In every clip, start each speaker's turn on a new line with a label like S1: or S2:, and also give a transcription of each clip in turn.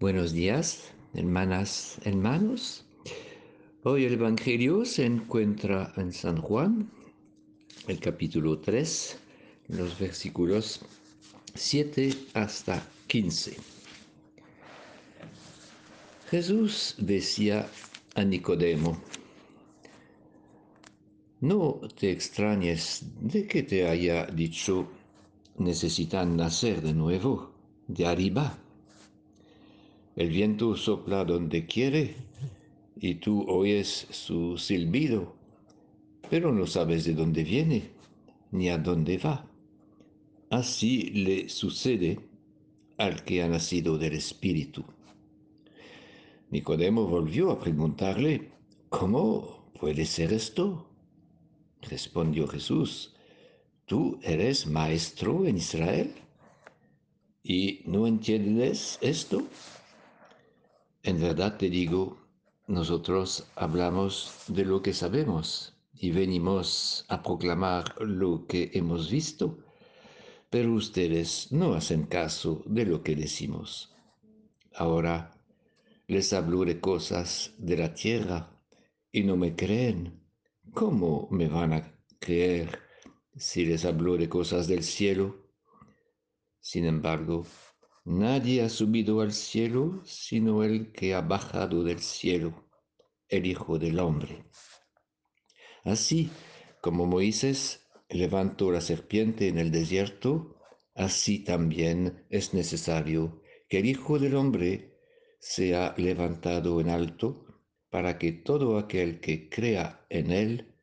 S1: Buenos días, hermanas, hermanos. Hoy el Evangelio se encuentra en San Juan, el capítulo 3, los versículos 7 hasta 15. Jesús decía a Nicodemo, no te extrañes de que te haya dicho, necesitan nacer de nuevo, de arriba el viento sopla donde quiere y tú oyes su silbido, pero no sabes de dónde viene ni a dónde va. Así le sucede al que ha nacido del Espíritu. Nicodemo volvió a preguntarle, ¿cómo puede ser esto? Respondió Jesús, ¿tú eres maestro en Israel? ¿Y no entiendes esto? En verdad te digo, nosotros hablamos de lo que sabemos y venimos a proclamar lo que hemos visto, pero ustedes no hacen caso de lo que decimos. Ahora les hablo de cosas de la tierra y no me creen. ¿Cómo me van a creer si les hablo de cosas del cielo? Sin embargo, Nadie ha subido al cielo sino el que ha bajado del cielo, el Hijo del Hombre. Así como Moisés levantó la serpiente en el desierto, así también es necesario que el Hijo del Hombre sea levantado en alto para que todo aquel que crea en él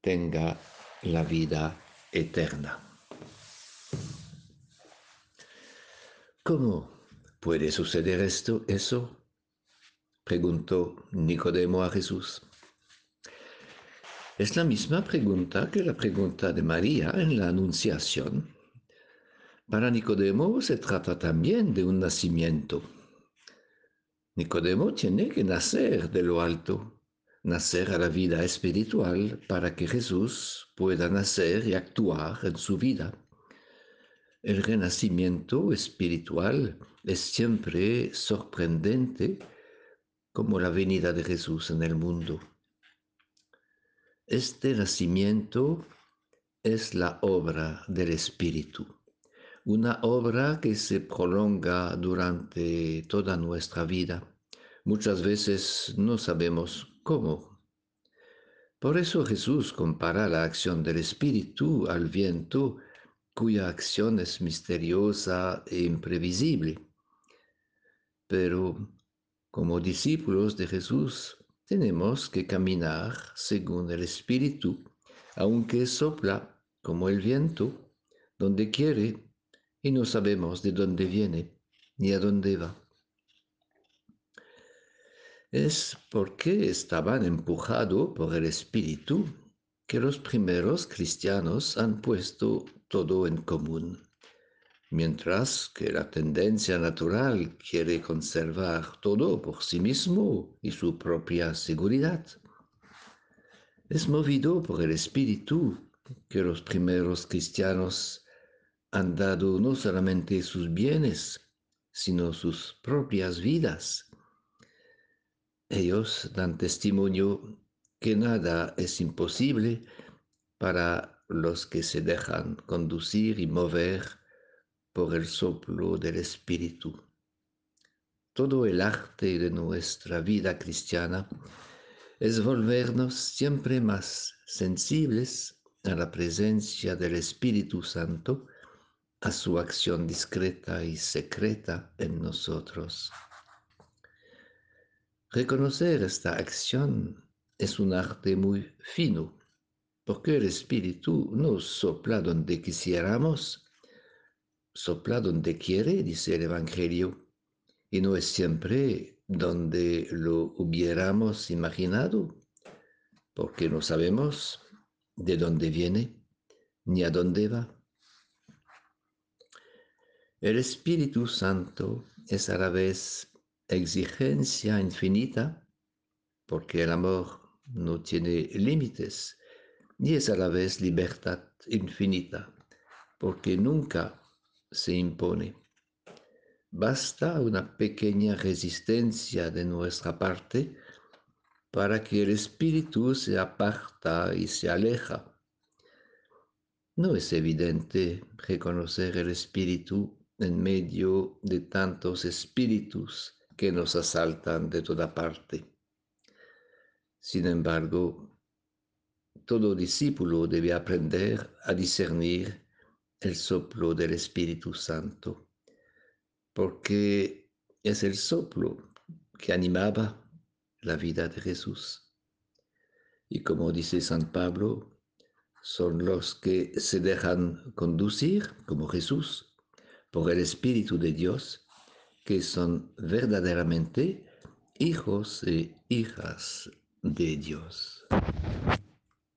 S1: tenga la vida eterna. ¿Cómo puede suceder esto, eso? preguntó Nicodemo a Jesús. Es la misma pregunta que la pregunta de María en la Anunciación. Para Nicodemo se trata también de un nacimiento. Nicodemo tiene que nacer de lo alto, nacer a la vida espiritual para que Jesús pueda nacer y actuar en su vida. El renacimiento espiritual es siempre sorprendente como la venida de Jesús en el mundo. Este nacimiento es la obra del Espíritu, una obra que se prolonga durante toda nuestra vida. Muchas veces no sabemos cómo. Por eso Jesús compara la acción del Espíritu al viento cuya acción es misteriosa e imprevisible. Pero como discípulos de Jesús tenemos que caminar según el Espíritu, aunque sopla como el viento, donde quiere, y no sabemos de dónde viene ni a dónde va. Es porque estaban empujados por el Espíritu que los primeros cristianos han puesto todo en común, mientras que la tendencia natural quiere conservar todo por sí mismo y su propia seguridad. Es movido por el espíritu que los primeros cristianos han dado no solamente sus bienes, sino sus propias vidas. Ellos dan testimonio que nada es imposible para los que se dejan conducir y mover por el soplo del Espíritu. Todo el arte de nuestra vida cristiana es volvernos siempre más sensibles a la presencia del Espíritu Santo, a su acción discreta y secreta en nosotros. Reconocer esta acción es un arte muy fino, porque el Espíritu no sopla donde quisiéramos, sopla donde quiere, dice el Evangelio, y no es siempre donde lo hubiéramos imaginado, porque no sabemos de dónde viene ni a dónde va. El Espíritu Santo es a la vez exigencia infinita, porque el amor no tiene límites, ni es a la vez libertad infinita, porque nunca se impone. basta una pequeña resistencia de nuestra parte para que el espíritu se aparta y se aleja. No es evidente reconocer el espíritu en medio de tantos espíritus que nos asaltan de toda parte. Sin embargo, todo discípulo debe aprender a discernir el soplo del Espíritu Santo, porque es el soplo que animaba la vida de Jesús. Y como dice San Pablo, son los que se dejan conducir, como Jesús, por el Espíritu de Dios, que son verdaderamente hijos e hijas de Dios.